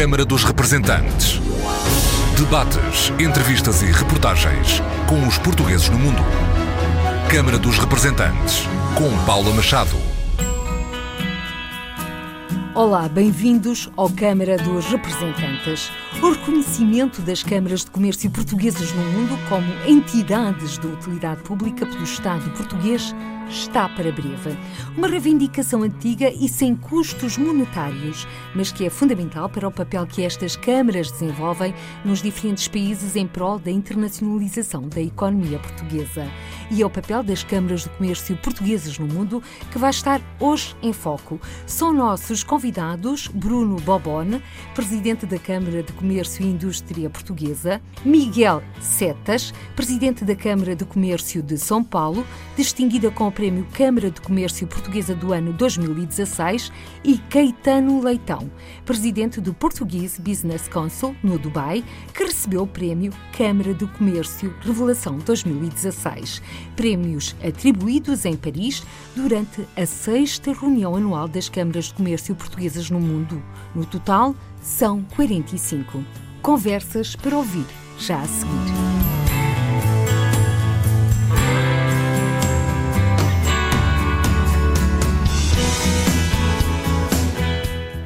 Câmara dos Representantes. Debates, entrevistas e reportagens com os portugueses no mundo. Câmara dos Representantes, com Paula Machado. Olá, bem-vindos ao Câmara dos Representantes. O reconhecimento das câmaras de comércio portuguesas no mundo como entidades de utilidade pública pelo Estado português está para breve. Uma reivindicação antiga e sem custos monetários, mas que é fundamental para o papel que estas câmaras desenvolvem nos diferentes países em prol da internacionalização da economia portuguesa. E é o papel das câmaras de comércio portuguesas no mundo que vai estar hoje em foco. São nossos convidados Bruno Bobone, presidente da Câmara de Comércio e Indústria Portuguesa, Miguel Setas, presidente da Câmara de Comércio de São Paulo, distinguida com Prémio Câmara de Comércio Portuguesa do ano 2016, e Caetano Leitão, presidente do Portuguese Business Council, no Dubai, que recebeu o Prémio Câmara de Comércio Revelação 2016. Prémios atribuídos em Paris durante a sexta reunião anual das Câmaras de Comércio Portuguesas no mundo. No total, são 45. Conversas para ouvir já a seguir.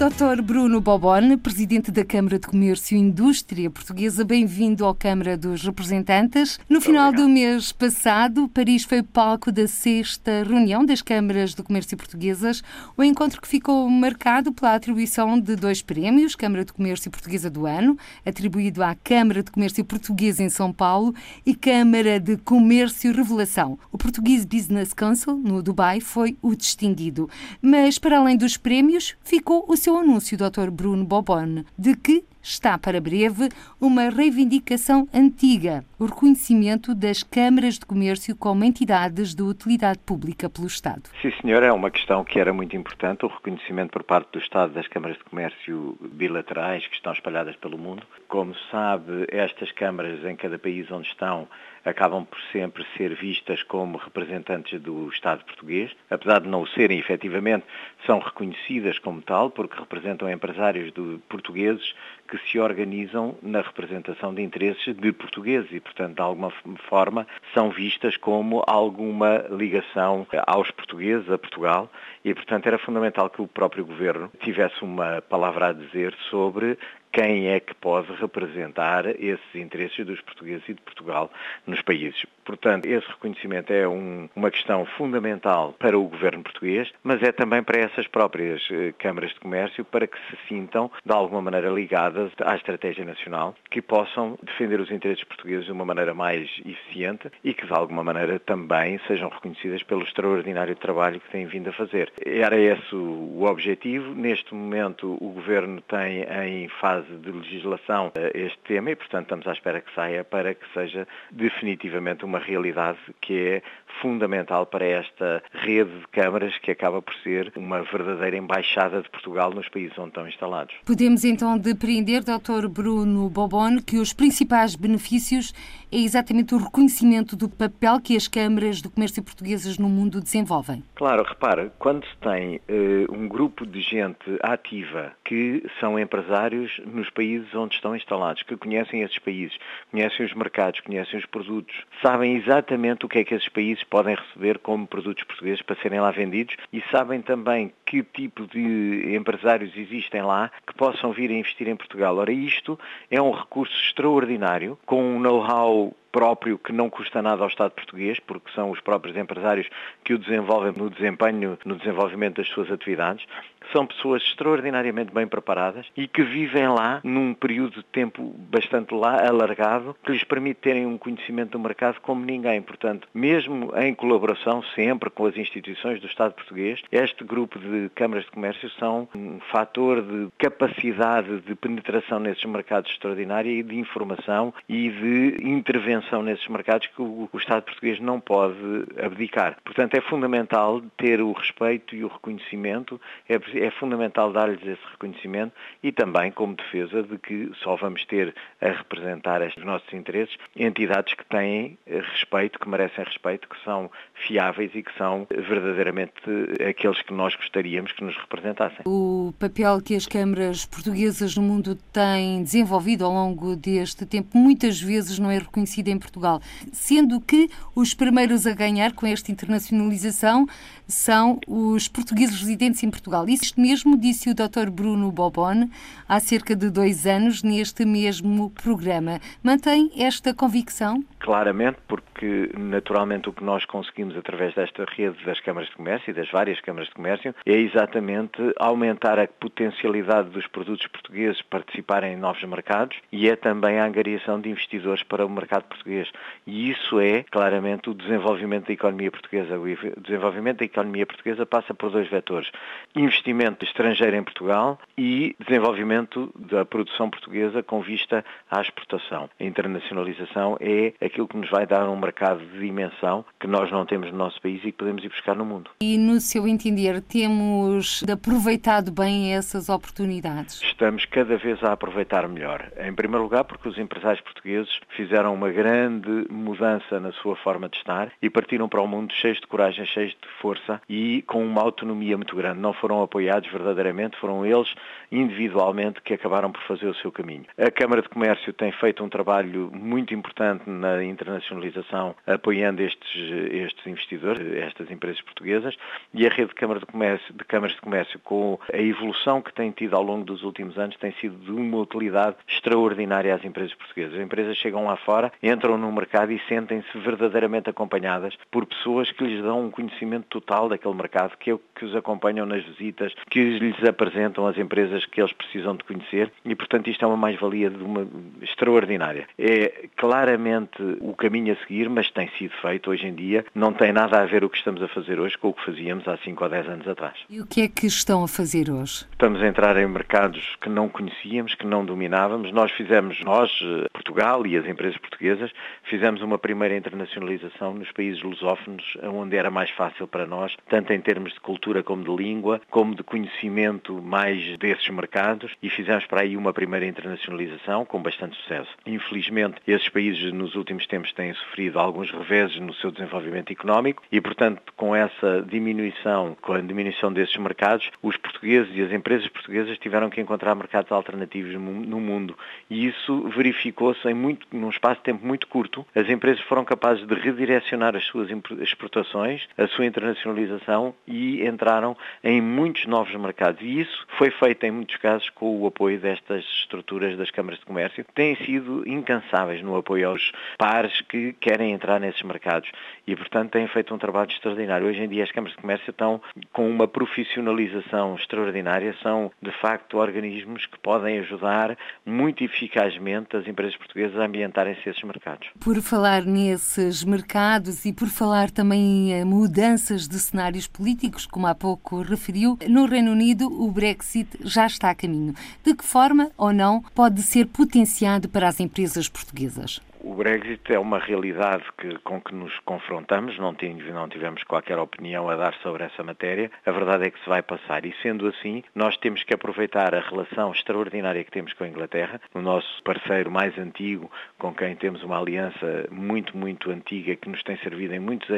Dr. Bruno Bobone, presidente da Câmara de Comércio e Indústria Portuguesa, bem-vindo à Câmara dos Representantes. No final do mês passado, Paris foi palco da sexta reunião das Câmaras de Comércio Portuguesas, o encontro que ficou marcado pela atribuição de dois prémios, Câmara de Comércio Portuguesa do Ano, atribuído à Câmara de Comércio Portuguesa em São Paulo, e Câmara de Comércio Revelação. O Portuguese Business Council, no Dubai, foi o distinguido. Mas, para além dos prémios, ficou o seu o anúncio, Dr. Bruno Bobone, de que está para breve uma reivindicação antiga, o reconhecimento das câmaras de comércio como entidades de utilidade pública pelo Estado. Sim, senhor, é uma questão que era muito importante, o reconhecimento por parte do Estado das câmaras de comércio bilaterais que estão espalhadas pelo mundo. Como sabe, estas câmaras em cada país onde estão acabam por sempre ser vistas como representantes do Estado português, apesar de não o serem efetivamente, são reconhecidas como tal, porque representam empresários do, portugueses que se organizam na representação de interesses de portugueses e, portanto, de alguma forma, são vistas como alguma ligação aos portugueses, a Portugal, e, portanto, era fundamental que o próprio governo tivesse uma palavra a dizer sobre quem é que pode representar esses interesses dos portugueses e de Portugal nos países. Portanto, esse reconhecimento é um, uma questão fundamental para o governo português, mas é também para essas próprias eh, câmaras de comércio para que se sintam, de alguma maneira, ligadas à estratégia nacional, que possam defender os interesses portugueses de uma maneira mais eficiente e que, de alguma maneira, também sejam reconhecidas pelo extraordinário trabalho que têm vindo a fazer. Era esse o objetivo. Neste momento, o governo tem em fase fase de legislação eh, este tema e, portanto, estamos à espera que saia para que seja definitivamente uma realidade que é fundamental para esta rede de câmaras que acaba por ser uma verdadeira embaixada de Portugal nos países onde estão instalados. Podemos então depreender, Dr. Bruno Bobone, que os principais benefícios é exatamente o reconhecimento do papel que as câmaras de comércio portuguesas no mundo desenvolvem. Claro, repara, quando se tem uh, um grupo de gente ativa que são empresários nos países onde estão instalados, que conhecem esses países, conhecem os mercados, conhecem os produtos, sabem exatamente o que é que esses países podem receber como produtos portugueses para serem lá vendidos e sabem também que tipo de empresários existem lá que possam vir a investir em Portugal. Ora, isto é um recurso extraordinário, com um know-how próprio que não custa nada ao Estado português, porque são os próprios empresários que o desenvolvem no desempenho, no desenvolvimento das suas atividades. São pessoas extraordinariamente bem preparadas e que vivem lá num período de tempo bastante lá, alargado, que lhes permite terem um conhecimento do mercado como ninguém. Portanto, mesmo em colaboração sempre com as instituições do Estado português, este grupo de câmaras de comércio são um fator de capacidade de penetração nesses mercados extraordinária e de informação e de intervenção expansão nesses mercados que o, o Estado português não pode abdicar. Portanto, é fundamental ter o respeito e o reconhecimento, é, é fundamental dar-lhes esse reconhecimento e também como defesa de que só vamos ter a representar estes nossos interesses entidades que têm respeito, que merecem respeito, que são fiáveis e que são verdadeiramente aqueles que nós gostaríamos que nos representassem. O papel que as câmaras portuguesas no mundo têm desenvolvido ao longo deste tempo muitas vezes não é reconhecido em Portugal, sendo que os primeiros a ganhar com esta internacionalização são os portugueses residentes em Portugal. Isto mesmo disse o Dr. Bruno Bobone há cerca de dois anos neste mesmo programa. Mantém esta convicção? Claramente, porque naturalmente o que nós conseguimos através desta rede das câmaras de comércio e das várias câmaras de comércio é exatamente aumentar a potencialidade dos produtos portugueses participarem em novos mercados e é também a angariação de investidores para o mercado português. E isso é claramente o desenvolvimento da economia portuguesa. O desenvolvimento da economia portuguesa passa por dois vetores: investimento estrangeiro em Portugal e desenvolvimento da produção portuguesa com vista à exportação. A internacionalização é aquilo que nos vai dar um mercado de dimensão que nós não temos no nosso país e que podemos ir buscar no mundo. E no seu entender, temos aproveitado bem essas oportunidades? Estamos cada vez a aproveitar melhor. Em primeiro lugar, porque os empresários portugueses fizeram uma grande mudança na sua forma de estar e partiram para o mundo cheios de coragem, cheios de força e com uma autonomia muito grande. Não foram apoiados verdadeiramente, foram eles individualmente que acabaram por fazer o seu caminho. A Câmara de Comércio tem feito um trabalho muito importante na internacionalização, apoiando estes, estes investidores, estas empresas portuguesas, e a rede de, Câmara de, Comércio, de Câmaras de Comércio, com a evolução que tem tido ao longo dos últimos anos, tem sido de uma utilidade extraordinária às empresas portuguesas. As empresas chegam lá fora, entram no mercado e sentem-se verdadeiramente acompanhadas por pessoas que lhes dão um conhecimento total daquele mercado, que, é o que os acompanham nas visitas, que lhes apresentam as empresas que eles precisam de conhecer e, portanto, isto é uma mais-valia extraordinária. É claramente o caminho a seguir, mas tem sido feito hoje em dia. Não tem nada a ver o que estamos a fazer hoje com o que fazíamos há 5 ou 10 anos atrás. E o que é que estão a fazer hoje? Estamos a entrar em mercados que não conhecíamos, que não dominávamos. Nós fizemos, nós, Portugal e as empresas portuguesas, fizemos uma primeira internacionalização nos países lusófonos, onde era mais fácil para nós, tanto em termos de cultura como de língua, como de conhecimento mais desses mercados, e fizemos para aí uma primeira internacionalização com bastante sucesso. Infelizmente, esses países nos últimos tempos têm sofrido alguns reveses no seu desenvolvimento económico e, portanto, com essa diminuição, com a diminuição desses mercados, os portugueses e as empresas portuguesas tiveram que encontrar mercados alternativos no mundo e isso verificou-se em muito, num espaço de tempo muito curto. As empresas foram capazes de redirecionar as suas exportações, a sua internacionalização e entraram em muitos novos mercados. E isso foi feito em muitos casos com o apoio destas estruturas das câmaras de comércio, que têm sido incansáveis no apoio aos pares que querem entrar nesses mercados e, portanto, têm feito um trabalho extraordinário. Hoje em dia as câmaras de comércio estão com uma profissionalização extraordinária, são, de facto, organismos que podem ajudar muito eficazmente as empresas portuguesas a ambientarem-se esses mercados. Por falar nesses mercados e por falar também em mudanças de cenários políticos, como há pouco referiu, no Reino Unido o Brexit já está a caminho. De que forma ou não pode ser potenciado para as empresas portuguesas? O Brexit é uma realidade que, com que nos confrontamos, não, tivemos qualquer opinião a dar sobre essa matéria. A verdade é que se vai passar e, sendo assim, nós temos que aproveitar a relação extraordinária que temos com a Inglaterra, o nosso parceiro mais antigo, com quem temos uma aliança muito, muito antiga que nos tem servido em, muitos,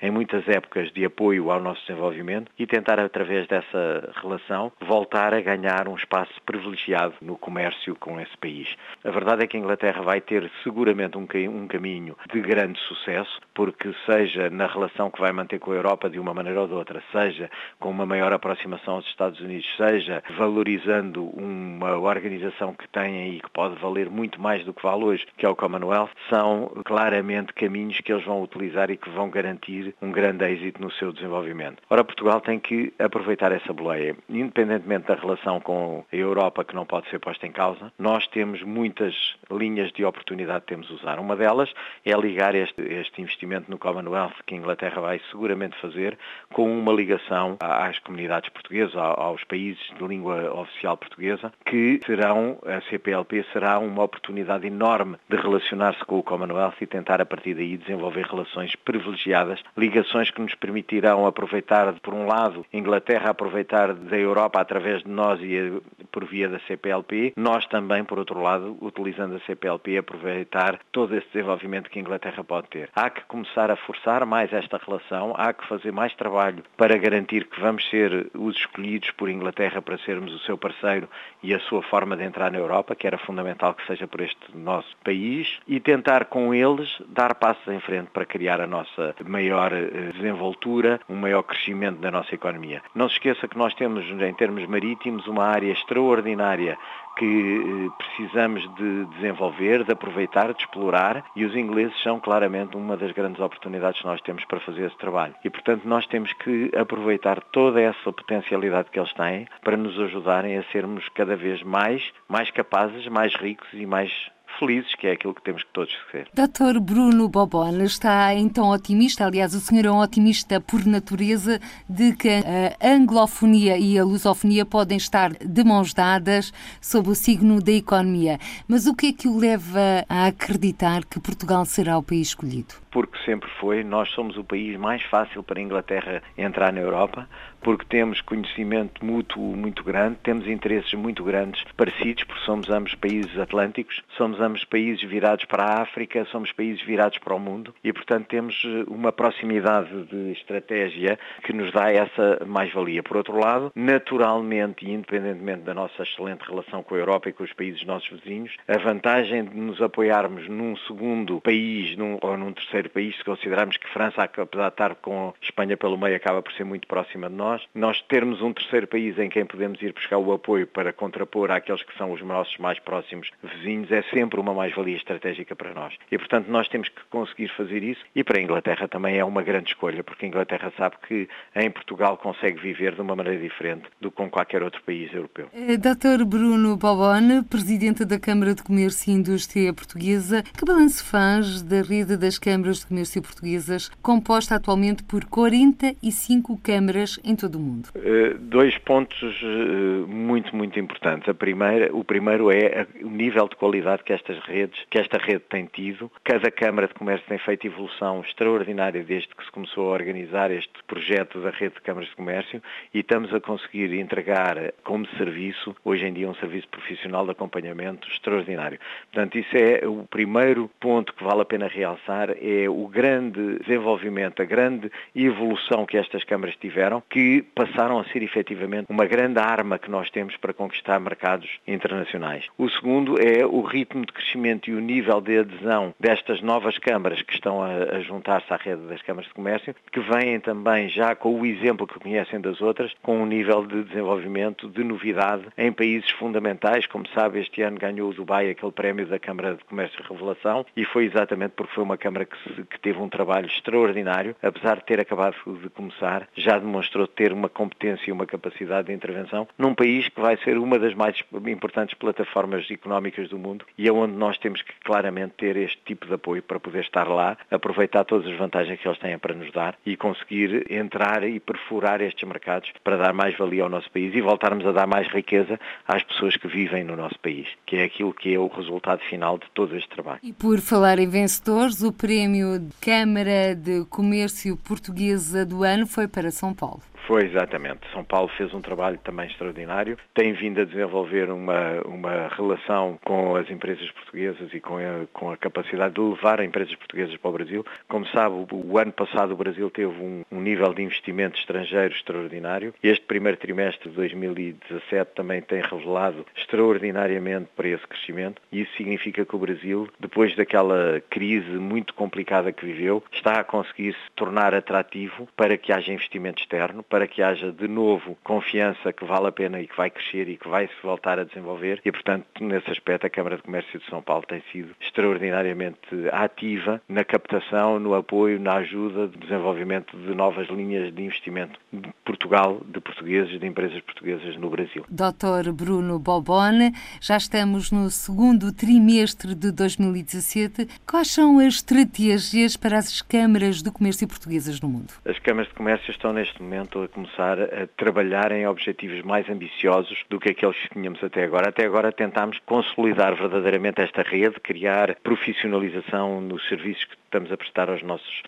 em muitas épocas de apoio ao nosso desenvolvimento e tentar, através dessa relação, voltar a ganhar um espaço privilegiado no comércio com esse país. A verdade é que a Inglaterra vai ter seguramente um, um caminho de grande sucesso, porque seja na relação que vai manter com a Europa de uma maneira ou de outra, seja com uma maior aproximação aos Estados Unidos, seja valorizando uma organização que tem e que pode valer muito mais do que vale hoje, que é o Commonwealth, são claramente caminhos que eles vão utilizar e que vão garantir um grande êxito no seu desenvolvimento. Ora, Portugal tem que aproveitar essa boleia. Independentemente da relação com a Europa, que não pode ser posta em causa, nós temos muitas linhas de oportunidade que temos usado Uma delas é ligar este, este investimento no Commonwealth que a Inglaterra vai seguramente fazer com uma ligação às comunidades portuguesas, aos países de língua oficial portuguesa, que serão, a CPLP será uma oportunidade enorme de relacionar-se com o Commonwealth e tentar a partir daí desenvolver relações privilegiadas, ligações que nos permitirão aproveitar, por um lado, Inglaterra aproveitar da Europa através de nós e por via da CPLP, nós também, por outro lado, utilizando a CPLP, aproveitar todo esse desenvolvimento que a Inglaterra pode ter. Há que começar a forçar mais esta relação, há que fazer mais trabalho para garantir que vamos ser os escolhidos por Inglaterra para sermos o seu parceiro e a sua forma de entrar na Europa, que era fundamental que seja por este nosso país, e tentar com eles dar passos em frente para criar a nossa maior eh, desenvoltura, um maior crescimento da nossa economia. Não se esqueça que nós temos, em termos marítimos, uma área extraordinária que eh, precisamos de desenvolver, de aproveitar, de explorar e os ingleses são claramente uma das grandes oportunidades que nós temos para fazer esse trabalho. E, portanto, nós temos que aproveitar toda essa potencialidade que eles têm para nos ajudarem a sermos cada vez mais, mais capazes, mais ricos e mais felizes, que é aquilo que temos que todos ser. Dr. Bruno Bobon está então otimista, aliás, o senhor é um otimista por natureza, de que a anglofonia e a lusofonia podem estar de mãos dadas sob o signo da economia. Mas o que é que o leva a acreditar que Portugal será o país escolhido? Porque sempre foi, nós somos o país mais fácil para a Inglaterra entrar na Europa, porque temos conhecimento mútuo muito grande, temos interesses muito grandes parecidos, porque somos ambos países atlânticos, somos ambos países virados para a África, somos países virados para o mundo e, portanto, temos eh, uma proximidade de estratégia que nos dá essa mais-valia. Por outro lado, naturalmente e independentemente da nossa excelente relação com a Europa e com os países nossos vizinhos, a vantagem de nos apoiarmos num segundo país num, ou num terceiro país, se considerarmos que França, apesar de estar com Espanha pelo meio, acaba por ser muito próxima de nós, nós, nós termos um terceiro país em quem podemos ir buscar o apoio para contrapor àqueles que são os nossos mais próximos vizinhos é sempre uma mais-valia estratégica para nós. E, portanto, nós temos que conseguir fazer isso e para a Inglaterra também é uma grande escolha, porque a Inglaterra sabe que em Portugal consegue viver de uma maneira diferente do que com qualquer outro país europeu. Eh, Dr. Bruno Bobone, Presidente da Câmara de Comércio e Indústria Portuguesa, que balanço faz da rede das câmaras de comércio portuguesas, composta atualmente por 45 câmaras em todo o mundo? Uh, dois pontos uh, muito, muito importantes. A primeira, o primeiro é o nível de qualidade que estas redes, que esta rede tem tido. Cada Câmara de Comércio tem feito evolução extraordinária desde que se começou a organizar este projeto da rede de câmaras de comércio e estamos a conseguir entregar como serviço, hoje em dia, um serviço profissional de acompanhamento extraordinário. Portanto, isso é o primeiro ponto que vale a pena realçar, é o grande desenvolvimento, a grande evolução que estas câmaras tiveram, que passaram a ser efetivamente uma grande arma que nós temos para conquistar mercados internacionais. O segundo é o ritmo de crescimento e o nível de adesão destas novas câmaras que estão a, juntar-se à rede das câmaras de comércio, que vêm também já com o exemplo que conhecem das outras, com um nível de desenvolvimento, de novidade em países fundamentais. Como sabe, este ano ganhou o Dubai aquele prémio da Câmara de Comércio e Revelação e foi exatamente porque foi uma Câmara que, que teve um trabalho extraordinário, apesar de ter acabado de começar, já demonstrou ter uma competência e uma capacidade de intervenção num país que vai ser uma das mais importantes plataformas económicas do mundo e é onde nós temos que claramente ter este tipo de apoio para poder estar lá, aproveitar todas as vantagens que eles têm para nos dar e conseguir entrar e perfurar estes mercados para dar mais valia ao nosso país e voltarmos a dar mais riqueza às pessoas que vivem no nosso país, que é aquilo que é o resultado final de todo este trabalho. E por falar em vencedores, o prémio Câmara de Comércio Portuguesa do ano foi para São Paulo. Foi, exatamente. São Paulo fez um trabalho também extraordinário. Tem vindo a desenvolver uma, uma relação com as empresas portuguesas e com a, com a capacidade de levar empresas portuguesas para o Brasil. Como sabe, o, o ano passado o Brasil teve um, um, nível de investimento estrangeiro extraordinário. Este primeiro trimestre de 2017 também tem revelado extraordinariamente para esse crescimento. E isso significa que o Brasil, depois daquela crise muito complicada que viveu, está a conseguir se tornar atrativo para que haja investimento externo, para que haja de novo confiança que vale a pena e que vai crescer e que vai se voltar a desenvolver e, portanto, nesse aspecto a Câmara de Comércio de São Paulo tem sido extraordinariamente ativa na captação, no apoio, na ajuda de desenvolvimento de novas linhas de investimento de Portugal, de portugueses, de empresas portuguesas no Brasil. Dr. Bruno Bobone, já estamos no segundo trimestre de 2017. Quais são as estratégias para as câmaras de comércio portuguesas no mundo? As câmaras de comércio estão neste momento a começar a trabalhar em objetivos mais ambiciosos do que aqueles que tínhamos até agora. Até agora tentámos consolidar verdadeiramente esta rede, criar profissionalização nos serviços que estamos a prestar aos nossos,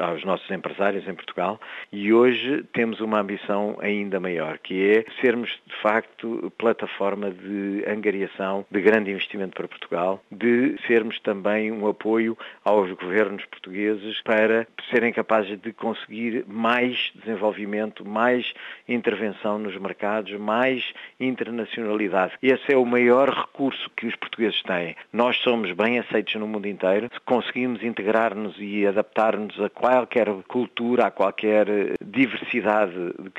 aos nossos empresários em Portugal e hoje temos uma ambição ainda maior, que é sermos de facto plataforma de angariação de grande investimento para Portugal, de sermos também um apoio aos governos portugueses para serem capazes de conseguir mais desenvolvimento, mais intervenção nos mercados, mais internacionalidade. Esse é o maior recurso que os portugueses têm. Nós somos bem aceitos no mundo inteiro, conseguimos integrar-nos e adaptar-nos a qualquer cultura, a qualquer diversidade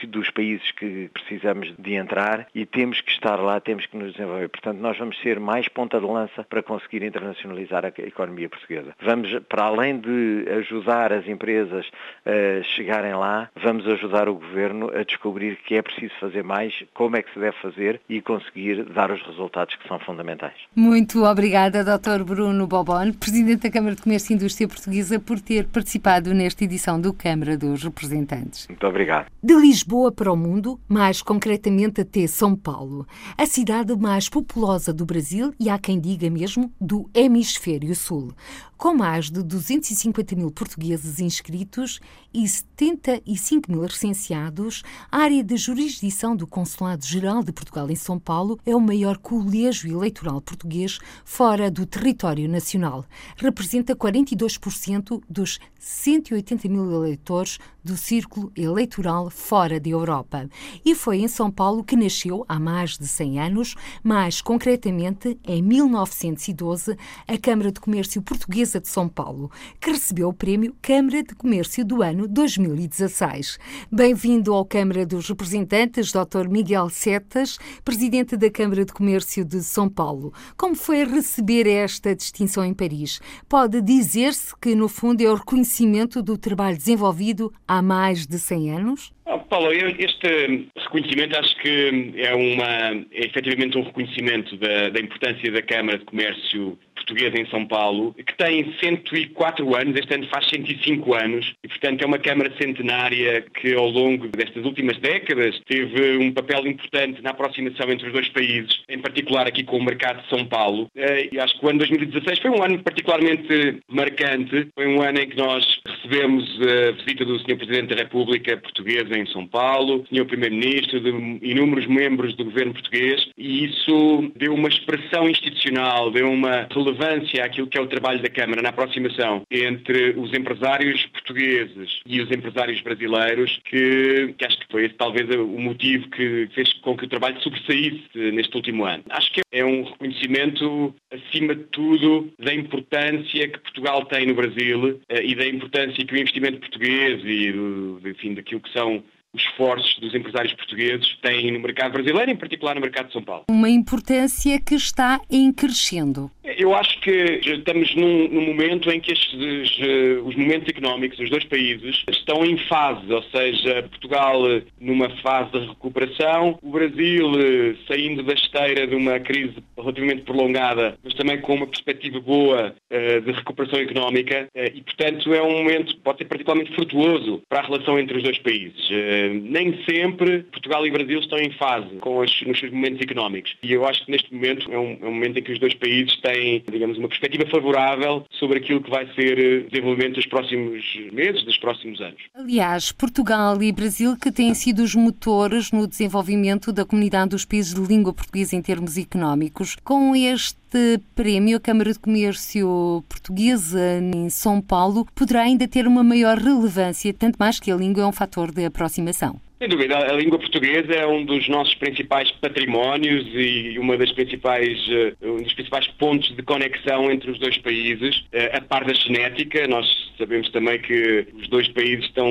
dos países que precisamos de entrar e temos que estar lá, temos que nos desenvolver. Portanto, nós vamos ser mais ponta de lança para conseguir internacionalizar a economia portuguesa. Vamos, para além de ajudar as empresas a chegarem lá, vamos ajudar o governo a descobrir que é preciso fazer mais, como é que se deve fazer e conseguir dar os resultados que são fundamentais. Muito obrigada, Dr. Bruno Bobon, Presidente da Câmara de Comércio e Indústria Portuguesa, por ter participado nesta edição do Câmara dos Representantes. Muito obrigado. De Lisboa para o mundo, mais concretamente até São Paulo, a cidade mais populosa do Brasil e há quem diga mesmo do Hemisfério Sul. Com mais de 250 mil portugueses inscritos e 75 mil recenseados, a área de jurisdição do Consulado-Geral de Portugal em São Paulo é o maior colégio eleitoral português fora do território nacional. Representa 42% dos 180 mil eleitores do círculo eleitoral fora da Europa. E foi em São Paulo que nasceu, há mais de 100 anos, mais concretamente em 1912, a Câmara de Comércio Portuguesa de São Paulo, que recebeu o prémio Câmara de Comércio do ano 2016. Bem-vindo ao Câmara dos Representantes, Dr. Miguel Setas, Presidente da Câmara de Comércio de São Paulo. Como foi receber esta distinção em Paris? Pode dizer-se que, no fundo, é o reconhecimento do trabalho desenvolvido há mais de 100 anos? Oh, Paulo, este reconhecimento acho que é, uma, é efetivamente um reconhecimento da, da importância da Câmara de Comércio portuguesa em São Paulo, que tem 104 anos, este ano faz 105 anos, e portanto é uma Câmara centenária que ao longo destas últimas décadas teve um papel importante na aproximação entre os dois países, em particular aqui com o mercado de São Paulo. Eh, e acho que o ano 2016 foi um ano particularmente marcante, foi um ano em que nós recebemos a visita do Sr. Presidente da República Portuguesa em São Paulo, Sr. Primeiro-Ministro, de inúmeros membros do governo português, e isso deu uma expressão institucional, deu uma relevância àquilo que é o trabalho da Câmara na aproximação entre os empresários portugueses e os empresários brasileiros, que, que acho que foi esse talvez o motivo que fez com que o trabalho sobressaísse neste último ano. Acho que é um reconhecimento, acima de tudo, da importância que Portugal tem no Brasil eh, e da importância que o investimento português e, enfim, daquilo que são esforços dos empresários portugueses têm no mercado brasileiro, em particular no mercado de São Paulo. Uma importância que está em crescendo. Eu acho que estamos num, num momento em que estes, uh, os momentos económicos dos dois países estão em fase, ou seja, Portugal numa fase de recuperação, o Brasil uh, saindo da esteira de uma crise relativamente prolongada, mas também com uma perspectiva boa de recuperação económica e, portanto, é um momento que pode ser particularmente frutuoso para a relação entre os dois países. Nem sempre Portugal e Brasil estão em fase com os, nos seus momentos económicos e eu acho que neste momento é um, é um momento em que os dois países têm digamos, uma perspectiva favorável sobre aquilo que vai ser o eh, desenvolvimento dos próximos meses, dos próximos anos. Aliás, Portugal e Brasil que têm sido os motores no desenvolvimento da comunidade dos países de língua portuguesa em termos económicos. Com este prémio, a Câmara de Comércio Portuguesa em São Paulo poderá ainda ter uma maior relevância, tanto mais que a língua é um fator de aproximação transmissão. Sem dúvida, a língua portuguesa é um dos nossos principais patrimónios e uma das principais, eh, um dos principais pontos de conexão entre os dois países. Eh, a par da genética, nós Sabemos também que os dois países estão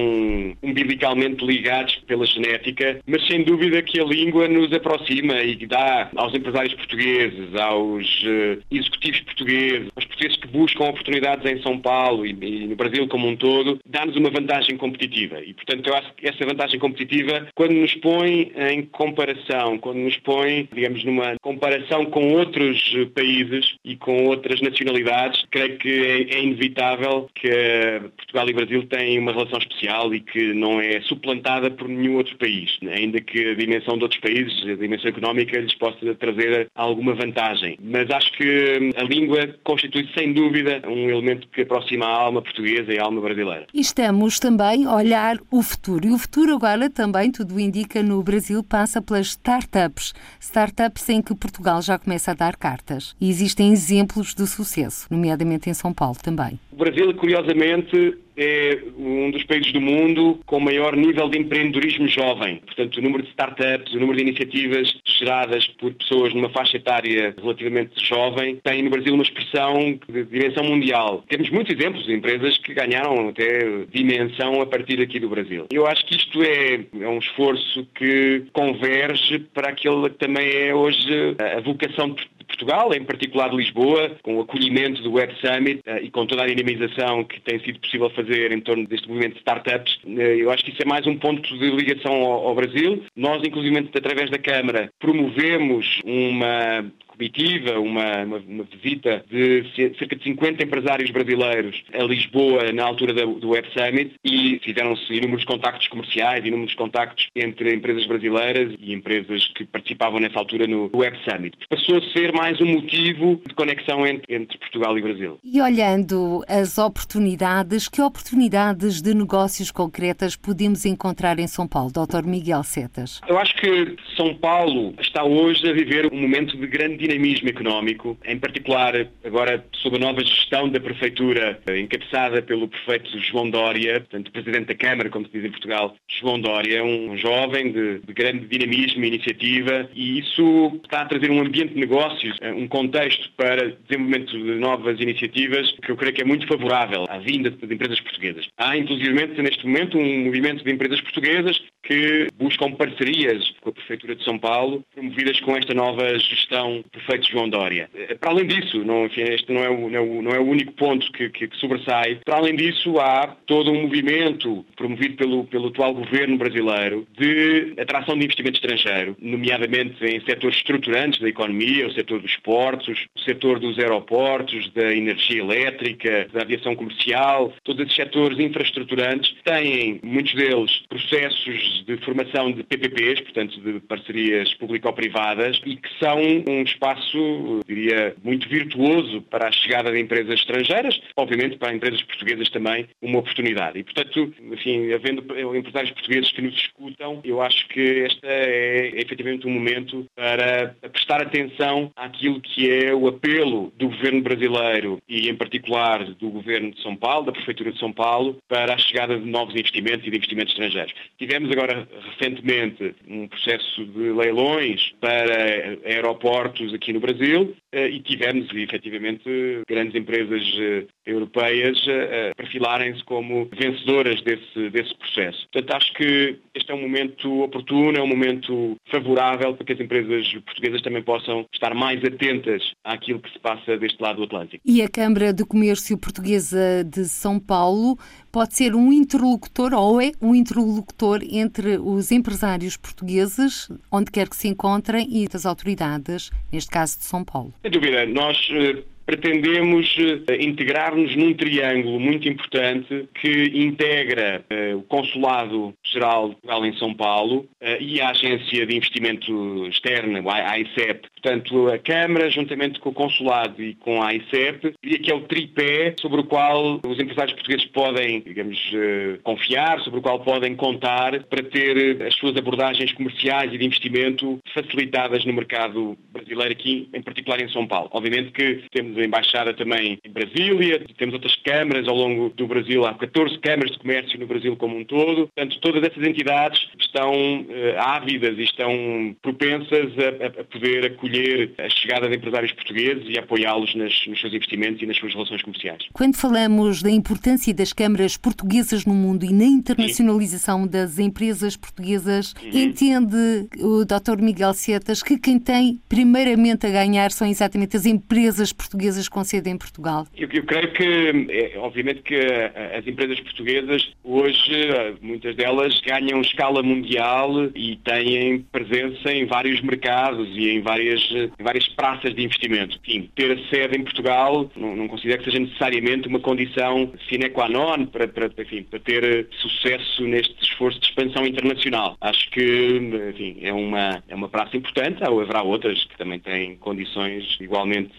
umbilicalmente ligados pela genética, mas sem dúvida que a língua nos aproxima e dá aos empresários portugueses, aos uh, executivos portugueses, aos portugueses que buscam oportunidades em São Paulo e no Brasil como um todo, dá-nos uma vantagem competitiva. E, portanto, eu acho que essa vantagem competitiva, quando nos põe em comparação, quando nos põe, digamos, numa comparação com outros países e com outras nacionalidades, creio que é, é inevitável que Portugal e Brasil têm uma relação especial e que não é suplantada por nenhum outro país, ainda que a dimensão de outros países, a dimensão económica, lhes possa trazer alguma vantagem. Mas acho que a língua constitui, sem dúvida, um elemento que aproxima a alma portuguesa e a alma brasileira. E estamos também a olhar o futuro. E o futuro agora também, tudo indica, no Brasil passa pelas startups. Startups em que Portugal já começa a dar cartas. E existem exemplos de sucesso, nomeadamente em São Paulo também. O Brasil, curiosamente, é um dos países do mundo com maior nível de empreendedorismo jovem. Portanto, o número de startups, o número de iniciativas geradas por pessoas numa faixa etária relativamente jovem tem no Brasil uma expressão de dimensão mundial. Temos muitos exemplos de empresas que ganharam até dimensão a partir aqui do Brasil. Eu acho que isto é, é um esforço que converge para aquilo que também é hoje a vocação Portugal, em particular de Lisboa, com o acolhimento do Web Summit uh, e com toda a dinamização que tem sido possível fazer em torno deste movimento de startups. Uh, eu acho que isso é mais um ponto de ligação ao, ao Brasil. Nós, inclusive, através da Câmara, promovemos uma comitiva, uma, uma, uma, visita de cerca de 50 empresários brasileiros a Lisboa na altura do Web Summit e fizeram-se inúmeros contactos comerciais, inúmeros contactos entre empresas brasileiras e empresas que participavam nessa altura no Web Summit. Passou a ser mais um motivo de conexão entre, entre Portugal e Brasil. E olhando as oportunidades, que oportunidades de negócios concretas podemos encontrar em São Paulo, Dr. Miguel Setas? Eu acho que São Paulo está hoje a viver um momento de grande dinamismo económico, em particular agora sob a nova gestão da Prefeitura, encabeçada pelo prefeito João Dória, portanto, Presidente da Câmara, como se diz em Portugal, João Dória, um jovem de, de grande dinamismo e iniciativa, e isso está a trazer um ambiente de negócios, um contexto para desenvolvimento de novas iniciativas que eu creio que é muito favorável à vinda de empresas portuguesas. Há, inclusivamente, neste momento, um movimento de empresas portuguesas que buscam parcerias com a Prefeitura de São Paulo, promovidas com esta nova gestão prefeito João Dória. Eh, para além disso, não, enfim, este não é, o, não, é o, não é o único ponto que, que, que, sobressai, para além disso há todo um movimento promovido pelo, pelo atual governo brasileiro de atração de investimento estrangeiro, nomeadamente em setores estruturantes da economia, o setor dos portos, o setor dos aeroportos, da energia elétrica, da aviação comercial, todos esses setores infraestruturantes têm, muitos deles, processos de formação de PPPs, portanto de parcerias público-privadas, e que são um espaço espaço, diria, muito virtuoso para a chegada de empresas estrangeiras, obviamente para empresas portuguesas também uma oportunidade. E, portanto, enfim, havendo empresários portugueses que nos escutam, eu acho que este é, é efetivamente um momento para prestar atenção àquilo que é o apelo do governo brasileiro e, em particular, do governo de São Paulo, da Prefeitura de São Paulo, para a chegada de novos investimentos e de investimentos estrangeiros. Tivemos agora, recentemente, um processo de leilões para aeroportos aqui no Brasil e tivemos efetivamente grandes empresas eh, europeias a perfilarem-se como vencedoras desse, desse processo. Portanto, acho que este é um momento oportuno, é um momento favorável para que as empresas portuguesas também possam estar mais atentas àquilo que se passa deste lado do Atlântico. E a Câmara de Comércio Portuguesa de São Paulo pode ser um interlocutor ou é um interlocutor entre os empresários portugueses, onde quer que se encontrem, e as autoridades, neste caso de São Paulo? Sem dúvida. Nós eh, pretendemos uh, integrar-nos num triângulo muito importante que integra uh, o Consulado Geral de Portugal em São Paulo e a Agência de Investimento Externa, a AICEP. Portanto, a Câmara, juntamente com o Consulado e com a AICEP, diria que é o tripé sobre o qual os empresários portugueses podem, digamos, confiar, sobre o qual podem contar para ter as suas abordagens comerciais e de investimento facilitadas no mercado brasileiro aqui, em particular em São Paulo. Obviamente que temos a embaixada também em Brasília, temos outras câmaras ao longo do Brasil, há 14 câmaras de comércio no Brasil como um todo. Portanto, todas essas entidades estão uh, ávidas e estão propensas a, a poder acolher acolher a chegada de empresários portugueses e apoiá-los nos seus investimentos e nas suas relações comerciais. Quando falamos da importância das câmaras portuguesas no mundo e na internacionalização Sim. das empresas portuguesas, uhum. entende o Dr. Miguel Setas que quem tem primeiramente a ganhar são exatamente as empresas portuguesas com sede em Portugal? Eu, eu creio que, é, obviamente, que as empresas portuguesas hoje, muitas delas ganham escala mundial e têm presença em vários mercados e em várias, várias praças de investimento. Ter a sede em Portugal não, não considero que seja necessariamente uma condição sine qua non para, para, enfim, para ter sucesso neste esforço de expansão internacional. Acho que enfim, é, uma, é uma praça importante, ou haverá outras que também têm condições igualmente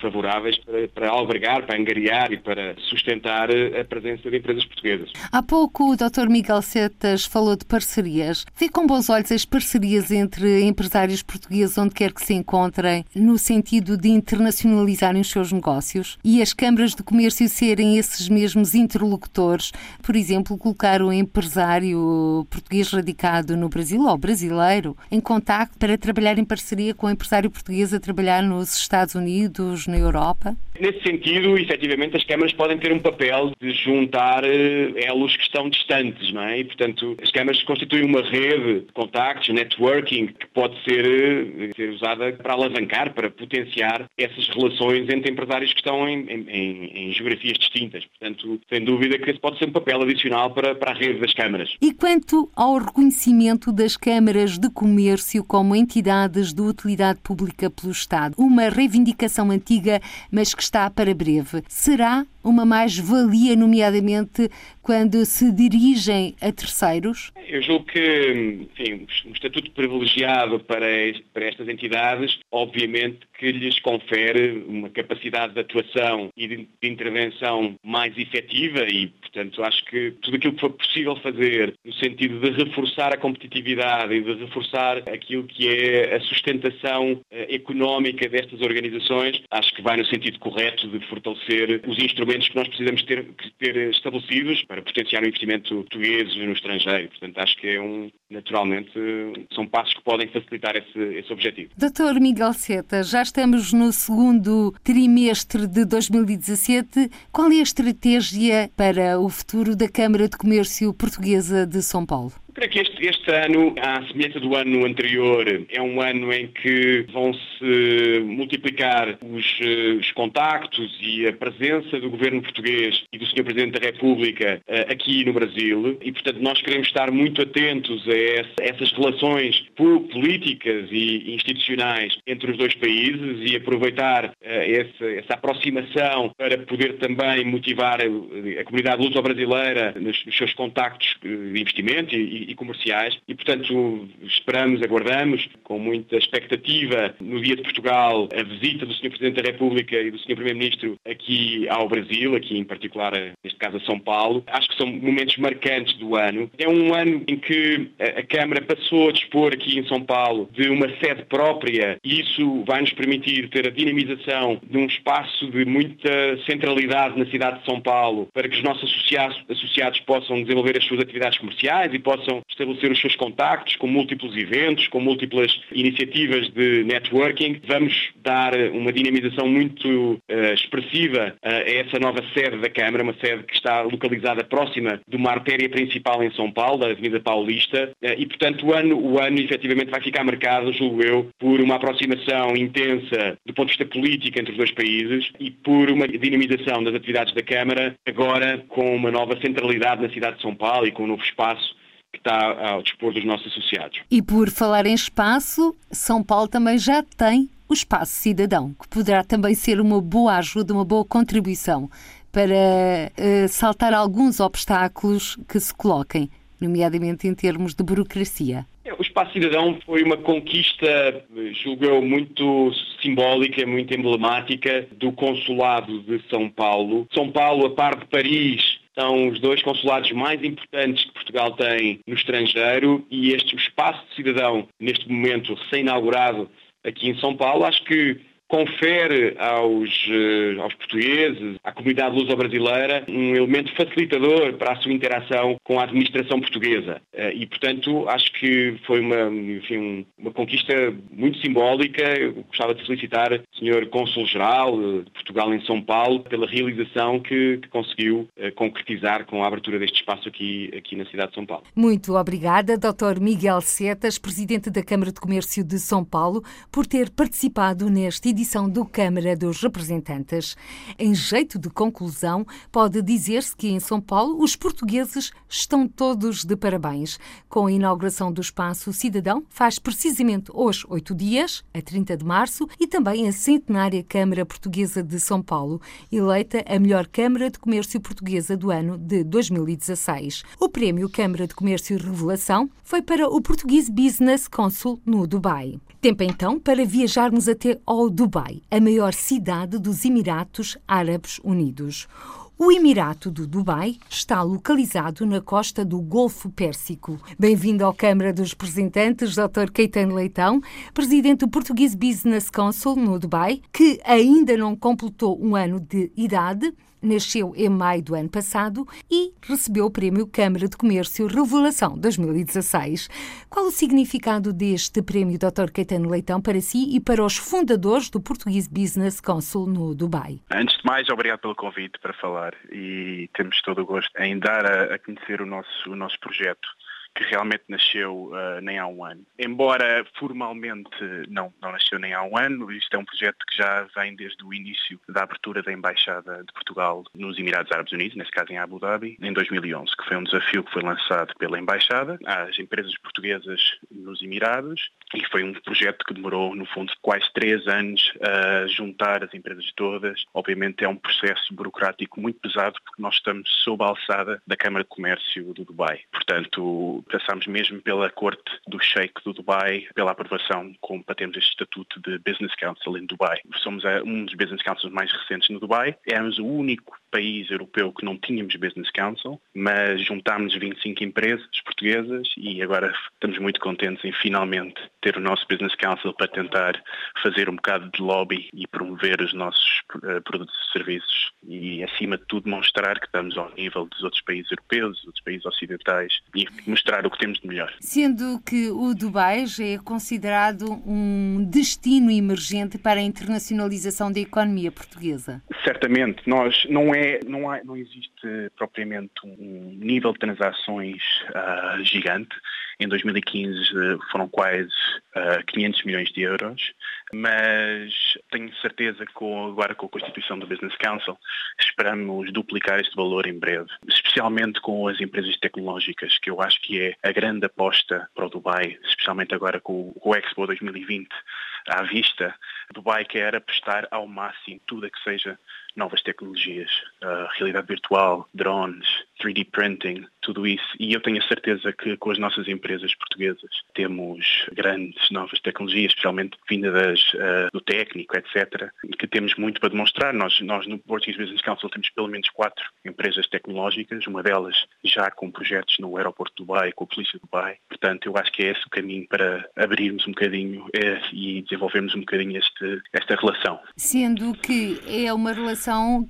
favoráveis para, para albergar, para angariar e para sustentar a presença de empresas portuguesas. Há pouco o Dr. Miguel Setas falou de parcerias. Vê com bons olhos as parcerias entre empresários portugueses onde quer que se encontrem, no sentido de internacionalizarem os seus negócios e as câmaras de comércio serem esses mesmos interlocutores, por exemplo, colocar o empresário português radicado no Brasil ou brasileiro em contacto para trabalhar em parceria com o empresário português a trabalhar nos Estados Unidos, na Europa? Nesse sentido, efetivamente, as câmaras podem ter um papel de juntar eh, elos que estão distantes, não é? E, portanto, as câmaras constituem uma rede de contactos, networking, que pode ser, eh, ser usada para alavancar, para potenciar essas relações entre empresários que estão em, em, em geografias distintas. Portanto, sem dúvida que esse pode ser um papel adicional para, para a rede das câmaras. E quanto ao reconhecimento das câmaras de comércio como entidades de utilidade pública pelo Estado, uma reivindicação antiga, mas que está para breve. Será uma mais-valia, nomeadamente quando se dirigem a terceiros? Eu julgo que enfim, um estatuto privilegiado para, para estas entidades, obviamente que lhes confere uma capacidade de atuação e de intervenção mais efetiva e, portanto, acho que tudo aquilo que for possível fazer no sentido de reforçar a competitividade e de reforçar aquilo que é a sustentação eh, económica destas organizações, acho que vai no sentido correto de fortalecer os instrumentos que nós precisamos ter, ter estabelecidos para potenciar o investimento português no estrangeiro. Portanto, acho que é um, naturalmente, são passos que podem facilitar esse, esse objetivo. Doutor Miguel Seta, já estamos no segundo trimestre de 2017. Qual é a estratégia para o futuro da Câmara de Comércio Portuguesa de São Paulo? Creio que este, este ano, à semelhança do ano anterior, é um ano em que vão-se multiplicar os, eh, os, contactos e a presença do governo português e do Sr. Presidente da República uh, aqui no Brasil e, portanto, nós queremos estar muito atentos a, essa, essas relações políticas e institucionais entre os dois países e aproveitar uh, essa, essa, aproximação para poder também motivar a, a comunidade luso-brasileira nos, nos, seus contactos de investimento e, e comerciais e, portanto, esperamos, aguardamos com muita expectativa no Dia de Portugal a visita do Sr. Presidente da República e do Sr. Primeiro-Ministro aqui ao Brasil, aqui em particular, neste caso a São Paulo. Acho que são momentos marcantes do ano. É um ano em que a Câmara passou a dispor aqui em São Paulo de uma sede própria e isso vai nos permitir ter a dinamização de um espaço de muita centralidade na cidade de São Paulo para que os nossos associados, associados possam desenvolver as suas atividades comerciais e possam estabelecer os seus contactos com múltiplos eventos, com múltiplas iniciativas de networking. Vamos dar uma dinamização muito uh, expressiva uh, a essa nova sede da Câmara, uma sede que está localizada próxima de uma artéria principal em São Paulo, da Avenida Paulista, uh, e portanto o ano, o ano efetivamente vai ficar marcado, julgo eu, por uma aproximação intensa do ponto de vista político entre os dois países e por uma dinamização das atividades da Câmara, agora com uma nova centralidade na cidade de São Paulo e com um novo espaço que está ao dispor dos nossos associados. E por falar em espaço, São Paulo também já tem o Espaço Cidadão, que poderá também ser uma boa ajuda, uma boa contribuição para uh, saltar alguns obstáculos que se coloquem, nomeadamente em termos de burocracia. É, o Espaço Cidadão foi uma conquista, julgo eu, muito simbólica, muito emblemática do Consulado de São Paulo. São Paulo, a par de Paris, são os dois consulados mais importantes que Portugal tem no estrangeiro e este espaço cidadão, neste momento recém-inaugurado aqui em São Paulo, acho que confere aos, uh, aos portugueses, à comunidade luso-brasileira, um elemento facilitador para a sua interação com a administração portuguesa. Uh, e, portanto, acho que foi uma, enfim, uma conquista muito simbólica. Eu gostava de felicitar o Sr. Cônsul-Geral de Portugal em São Paulo pela realização que, que conseguiu concretizar com a abertura deste espaço aqui, aqui na cidade de São Paulo. Muito obrigada, Dr. Miguel Setas, Presidente da Câmara de Comércio de São Paulo, por ter participado nesta edição do Câmara dos Representantes. Em jeito de conclusão, pode dizer-se que em São Paulo os portugueses estão todos de parabéns. Com a inauguração do Espaço Cidadão, faz precisamente hoje oito dias, a 30 de março, e também a centenária Câmara Portuguesa de São Paulo, eleita a melhor Câmara de Comércio Portuguesa do ano de 2016. O prémio Câmara de Comércio Revelação foi para o Português Business Consul no Dubai. Tempo então para viajarmos até ao Dubai, a maior cidade dos Emiratos Árabes Unidos. O Emirato do Dubai está localizado na costa do Golfo Pérsico. Bem-vindo à Câmara dos Representantes, Dr. Caetano Leitão, presidente do Português Business Council no Dubai, que ainda não completou um ano de idade nasceu em maio do ano passado e recebeu o Prémio Câmara de Comércio Revelação 2016. Qual o significado deste prémio, Dr. Caetano Leitão, para si e para os fundadores do Portuguese Business Council no Dubai? Antes de mais, obrigado pelo convite para falar e temos todo o gosto em dar a, conhecer o nosso, o nosso projeto que realmente nasceu uh, nem há um ano. Embora formalmente não, não nasceu nem há um ano, isto é um projeto que já vem desde o início da abertura da Embaixada de Portugal nos Emirados Árabes Unidos, nesse caso em Abu Dhabi, em 2011, que foi um desafio que foi lançado pela Embaixada às empresas portuguesas nos Emirados e foi um projeto que demorou, no fundo, quase três anos a juntar as empresas todas. Obviamente é um processo burocrático muito pesado porque nós estamos sob a alçada da Câmara de Comércio do Dubai. Portanto, passámos mesmo pela corte do Sheikh do Dubai, pela aprovação como para termos este estatuto de Business Council em Dubai. Somos eh, um dos Business Councils mais recentes no Dubai. Éramos o único país europeu que não tínhamos Business Council, mas juntámos 25 empresas portuguesas e agora estamos muito contentes em finalmente ter o nosso Business Council para tentar fazer um bocado de lobby e promover os nossos uh, produtos e serviços e, acima de tudo, mostrar que estamos ao nível dos outros países europeus, dos outros países ocidentais e mostrar o que temos de melhor. Sendo que o Dubai já é considerado um destino emergente para a internacionalização da economia portuguesa. Certamente, nós não é, não, há, não existe propriamente um nível de transações uh, gigante. Em 2015 foram quase uh, 500 milhões de euros, mas tenho certeza que agora com a constituição do Business Council esperamos duplicar este valor em breve, especialmente com as empresas tecnológicas, que eu acho que é a grande aposta para o Dubai, especialmente agora com o Expo 2020 à vista. Dubai quer apostar ao máximo tudo a que seja novas tecnologias, uh, realidade virtual, drones, 3D printing, tudo isso. E eu tenho a certeza que com as nossas empresas portuguesas temos grandes novas tecnologias, especialmente vindas uh, do técnico, etc., que temos muito para demonstrar. Nós, nós no Portuguese Business Council temos pelo menos quatro empresas tecnológicas, uma delas já com projetos no aeroporto de Dubai, com a polícia de Dubai. Portanto, eu acho que é esse o caminho para abrirmos um bocadinho é, e desenvolvermos um bocadinho este, esta relação. Sendo que é uma relação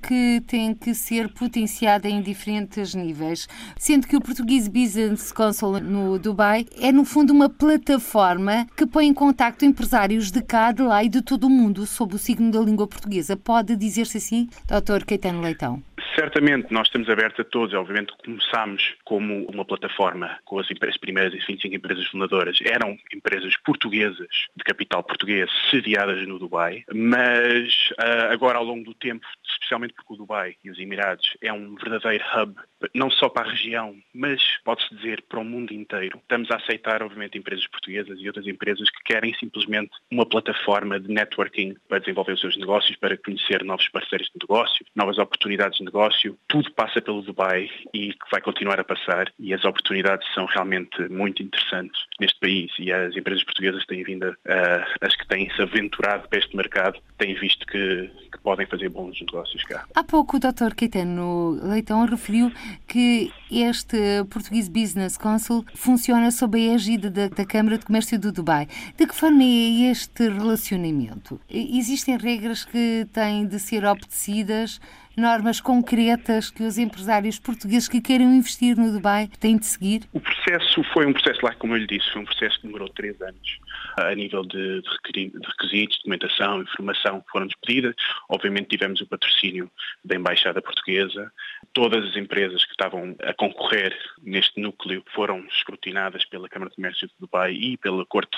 que tem que ser potenciada em diferentes níveis, sendo que o Portuguese Business Council no Dubai é, no fundo, uma plataforma que põe em contacto empresários de cá, de lá e de todo o mundo sob o signo da língua portuguesa. Pode dizer-se assim, Dr. Caetano Leitão? Certamente, nós estamos abertos a todos. Obviamente começámos como uma plataforma com as, as primeiras 25 empresas fundadoras. Eram empresas portuguesas, de capital português, sediadas no Dubai, mas uh, agora ao longo do tempo, especialmente porque o Dubai e os Emirados é um verdadeiro hub, não só para a região, mas pode-se dizer para o mundo inteiro. Estamos a aceitar, obviamente, empresas portuguesas e outras empresas que querem simplesmente uma plataforma de networking para desenvolver os seus negócios, para conhecer novos parceiros de negócio, novas oportunidades de negócio. Tudo passa pelo Dubai e vai continuar a passar e as oportunidades são realmente muito interessantes neste país e as empresas portuguesas têm vindo, uh, as que têm se aventurado para este mercado, têm visto que, que podem fazer bons negócios cá. Há pouco o Dr. Caetano Leitão referiu que este Portuguese Business Council funciona sob a égide da, da Câmara de Comércio do Dubai. De que forma é este relacionamento? Existem regras que têm de ser obedecidas? Normas concretas que os empresários portugueses que queiram investir no Dubai têm de seguir? O processo foi um processo lá, como eu lhe disse, foi um processo que demorou três anos a nível de, requisitos, documentação, informação que foram-nos pedidas. Obviamente tivemos o patrocínio da Embaixada Portuguesa. Todas as empresas que estavam a concorrer neste núcleo foram escrutinadas pela Câmara de Comércio de Dubai e pela Corte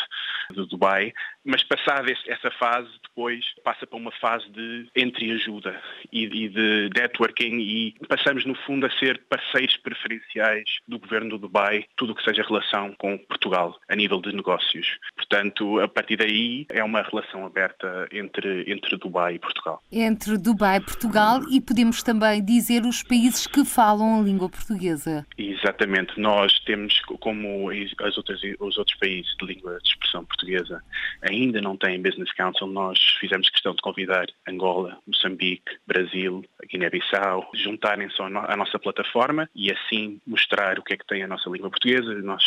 de Dubai. Mas passada essa fase, depois passa para uma fase de entreajuda e, e de networking e passamos, no fundo, a ser parceiros preferenciais do governo do Dubai, tudo o que seja relação com Portugal, a nível de negócios. Portanto, a partir daí é uma relação aberta entre, entre Dubai e Portugal. Entre Dubai e Portugal e podemos também dizer os países que falam a língua portuguesa. Exatamente. Nós temos, como as outras, os outros países de língua de expressão portuguesa ainda não têm Business Council, nós fizemos questão de convidar Angola, Moçambique, Brasil, Guiné-Bissau, juntarem-se à nossa plataforma e assim mostrar o que é que tem a nossa língua portuguesa nós,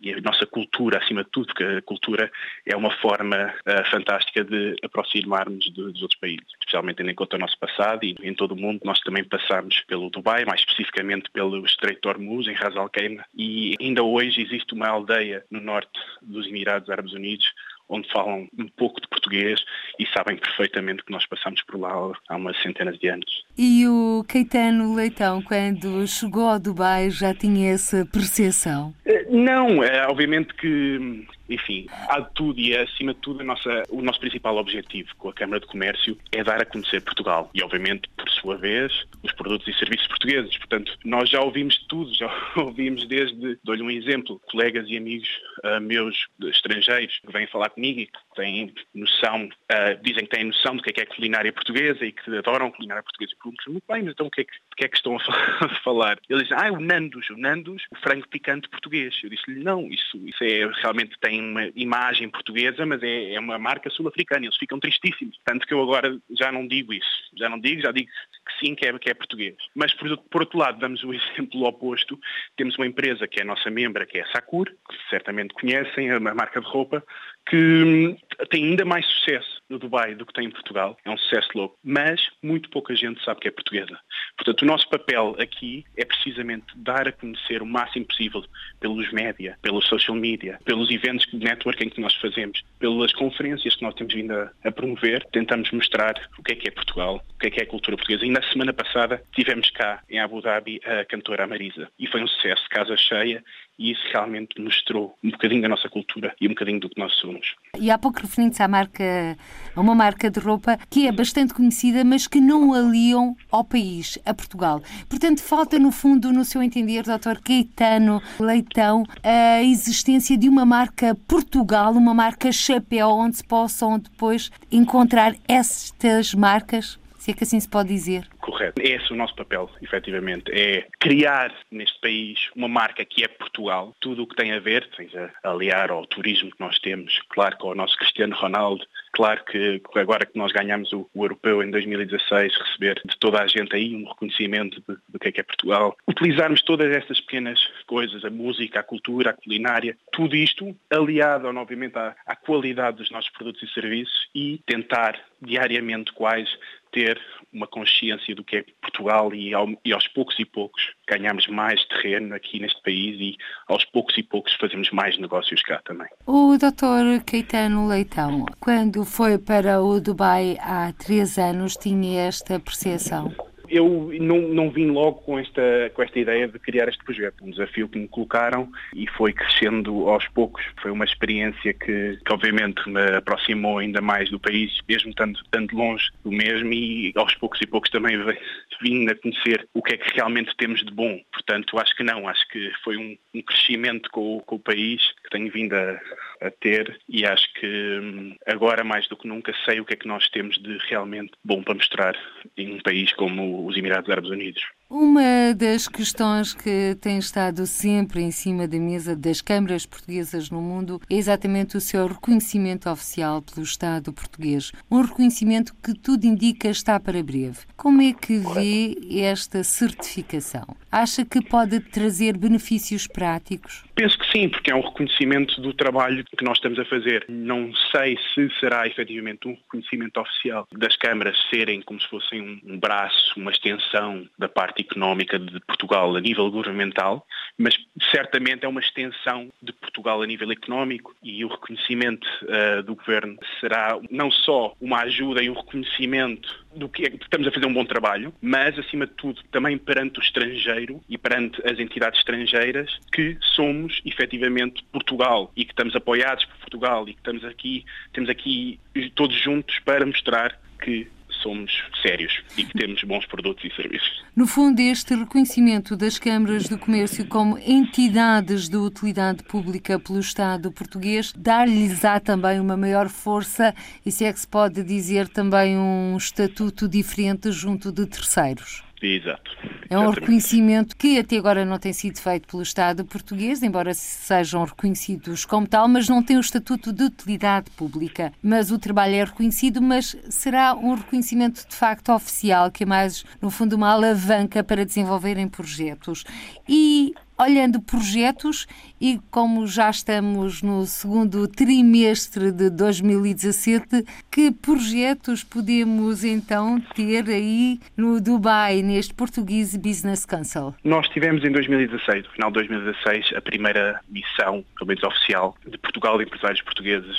e a nossa cultura, acima de tudo, porque a cultura é uma forma uh, fantástica de aproximarmos de, dos outros países, especialmente tendo em conta o nosso passado e em todo o mundo. Nós também passamos pelo Dubai, mais especificamente pelo Estreito de Hormuz, em Ras Al Khaimah, e ainda hoje existe uma aldeia no norte dos Emirados Árabes Unidos onde falam um pouco de português e sabem perfeitamente que nós passamos por lá há umas centenas de anos. E o Caetano Leitão, quando chegou ao Dubai, já tinha essa percepção? Eh, não, é, obviamente que enfim, há de tudo e acima de tudo nossa, o nosso principal objetivo com a Câmara de Comércio é dar a conhecer Portugal e, obviamente, por sua vez, os produtos e serviços portugueses. Portanto, nós já ouvimos tudo, já ouvimos desde, dou-lhe um exemplo, colegas e amigos uh, meus estrangeiros que vêm falar comigo e que têm noção, uh, dizem que têm noção do que é, que é culinária portuguesa e que adoram culinária portuguesa. Pergunto muito bem, mas então o que é que, que, é que estão a falar? Eles dizem, ah, o Nandos, o Nandos, o frango picante português. Eu disse-lhe, não, isso, isso é, realmente tem uma imagem portuguesa, mas é, é uma marca sul-africana. Eles ficam tristíssimos. Tanto que eu agora já não digo isso. Já não digo, já digo que sim, que é, que é português. Mas, por, por outro lado, damos o exemplo oposto. Temos uma empresa que é nossa membra, que é a Sakur, que certamente conhecem, é uma marca de roupa, que hum, tem ainda mais sucesso no Dubai do que tem em Portugal. É um sucesso louco. Mas muito pouca gente sabe que é portuguesa. Portanto, o nosso papel aqui é precisamente dar a conhecer o máximo possível pelos média, pelos social media, pelos eventos de networking que nós fazemos, pelas conferências que nós temos vindo a, a, promover. Tentamos mostrar o que é que é Portugal, o que é que é a cultura portuguesa. E na semana passada tivemos cá em Abu Dhabi a cantora Marisa. E foi um sucesso, casa cheia, e isso realmente mostrou um bocadinho da nossa cultura e um bocadinho do que nós somos. E há pouco referindo-se à marca, a uma marca de roupa que é bastante conhecida, mas que não aliam ao país, a Portugal. Portanto, falta no fundo, no seu entender, Dr. Caetano Leitão, a existência de uma marca Portugal, uma marca chapéu, onde se possam depois encontrar estas marcas se é que assim se pode dizer. Correto. Esse é o nosso papel, efetivamente. É criar neste país uma marca que é Portugal. Tudo o que tem a ver, seja aliar ao turismo que nós temos, claro, com o nosso Cristiano Ronaldo, claro que agora que nós ganhamos o, o, europeu em 2016, receber de toda a gente aí um reconhecimento do que é que é Portugal. Utilizarmos todas estas pequenas coisas, a música, a cultura, a culinária, tudo isto aliado, obviamente, à, à qualidade dos nossos produtos e serviços e tentar diariamente quase ter uma consciência do que é Portugal e, ao, e, aos poucos e poucos ganhamos mais terreno aqui neste país e aos poucos e poucos fazemos mais negócios cá também. O Dr. Caetano Leitão, quando foi para o Dubai há três anos, tinha esta percepção? Eu não, não vim logo com esta, com esta ideia de criar este projeto. Um desafio que me colocaram e foi crescendo aos poucos. Foi uma experiência que, que obviamente me aproximou ainda mais do país, mesmo estando, estando longe do mesmo e aos poucos e poucos também vim a conhecer o que é que realmente temos de bom. Portanto, acho que não, acho que foi um, um crescimento com, com, o país que tenho vindo a, a ter e acho que hum, agora mais do que nunca sei o que é que nós temos de realmente bom para mostrar em um país como os Emirados Árabes Unidos. Uma das questões que tem estado sempre em cima da mesa das câmaras portuguesas no mundo é exatamente o seu reconhecimento oficial pelo Estado português. Um reconhecimento que tudo indica está para breve. Como é que vê esta certificação? Acha que pode trazer benefícios práticos? Penso que sim, porque é um reconhecimento do trabalho que nós estamos a fazer. Não sei se será efetivamente um reconhecimento oficial das câmaras serem como se fossem um braço, uma extensão da parte económica de Portugal a nível governamental, mas certamente é uma extensão de Portugal a nível económico e o reconhecimento uh, do governo será não só uma ajuda e um reconhecimento do que, é, que estamos a fazer um bom trabalho, mas acima de tudo também perante o estrangeiro e perante as entidades estrangeiras que somos efetivamente Portugal e que estamos apoiados por Portugal e que estamos aqui, temos aqui todos juntos para mostrar que somos sérios e que temos bons produtos e serviços. No fundo, este reconhecimento das câmaras do comércio como entidades de utilidade pública pelo Estado português dar-lhes também uma maior força e, se é que se pode dizer, também um estatuto diferente junto de terceiros. Exato. É um reconhecimento que até agora não tem sido feito pelo Estado português, embora sejam reconhecidos como tal, mas não tem o estatuto de utilidade pública. Mas o trabalho é reconhecido, mas será um reconhecimento de facto oficial, que é mais, no fundo, uma alavanca para desenvolverem projetos. E olhando projetos e como já estamos no segundo trimestre de 2017, que projetos podemos então ter aí no Dubai, neste Portuguese Business Council? Nós tivemos em 2016, no final de 2016, a primeira missão, pelo menos oficial, de Portugal de empresários portugueses,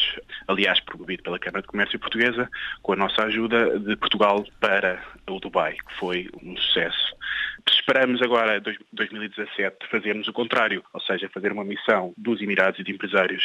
aliás, promovido pela Câmara de Comércio Portuguesa, com a nossa ajuda de Portugal para o Dubai, que foi um sucesso. Esperamos agora, 2017, fazermos o contrário, ou seja, fazer uma missão dos Emirados e de empresários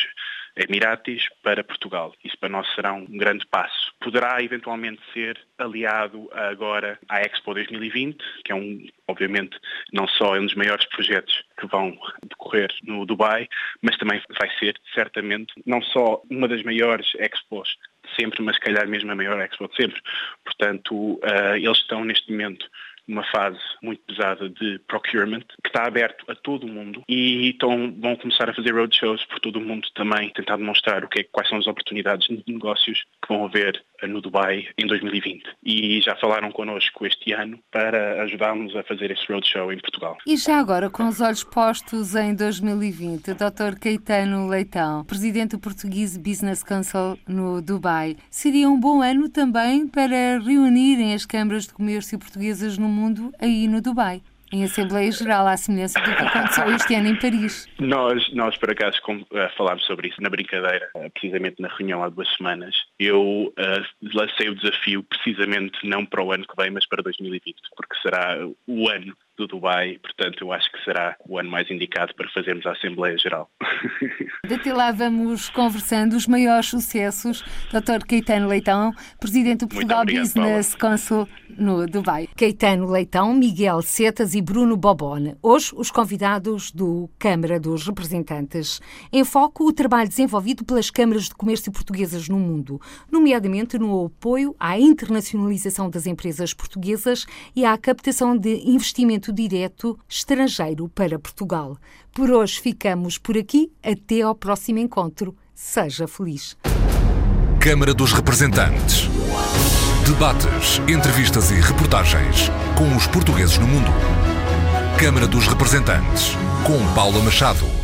Emiratis para Portugal. Isso para nós será um grande passo. Poderá eventualmente ser aliado agora à Expo 2020, que é um, obviamente, não só um dos maiores projetos que vão decorrer no Dubai, mas também vai ser certamente não só uma das maiores expos sempre, mas se calhar mesmo a maior expo de sempre. Portanto, uh, eles estão neste momento uma fase muito pesada de procurement, que está aberto a todo o mundo e então vão começar a fazer roadshows por todo o mundo também, tentar demonstrar o que é, quais são as oportunidades de negócios que vão haver no Dubai em 2020. E já falaram connosco este ano para ajudarmos a fazer esse roadshow em Portugal. E já agora, com os olhos postos em 2020, o Dr. Caetano Leitão, presidente do Portuguese Business Council no Dubai, seria um bom ano também para reunirem as câmaras de comércio portuguesas no mundo aí no Dubai em Assembleia Geral, à semelhança do que aconteceu este ano em Paris. Nós, nós por acaso, eh, falámos sobre isso na brincadeira, eh, precisamente na reunião há duas semanas. Eu uh, lancei o desafio precisamente não para o ano que vem, mas para 2020, porque será o ano do Dubai, portanto eu acho que será o ano mais indicado para fazermos a Assembleia Geral. Até lá vamos conversando os maiores sucessos. Dr. Caetano Leitão, Presidente do Portugal obrigado, Business Paula. Council no Dubai. Caetano Leitão, Miguel Setas e Bruno Bobone. Hoje, os convidados do Câmara dos Representantes. Em foco, o trabalho desenvolvido pelas câmaras de comércio portuguesas no mundo, nomeadamente no apoio à internacionalização das empresas portuguesas e à captação de investimento direto estrangeiro para Portugal. Por hoje ficamos por aqui. Até ao próximo encontro. Seja feliz. Câmara dos Representantes. Debates, entrevistas e reportagens com os portugueses no mundo. Câmara dos Representantes, com Paula Machado.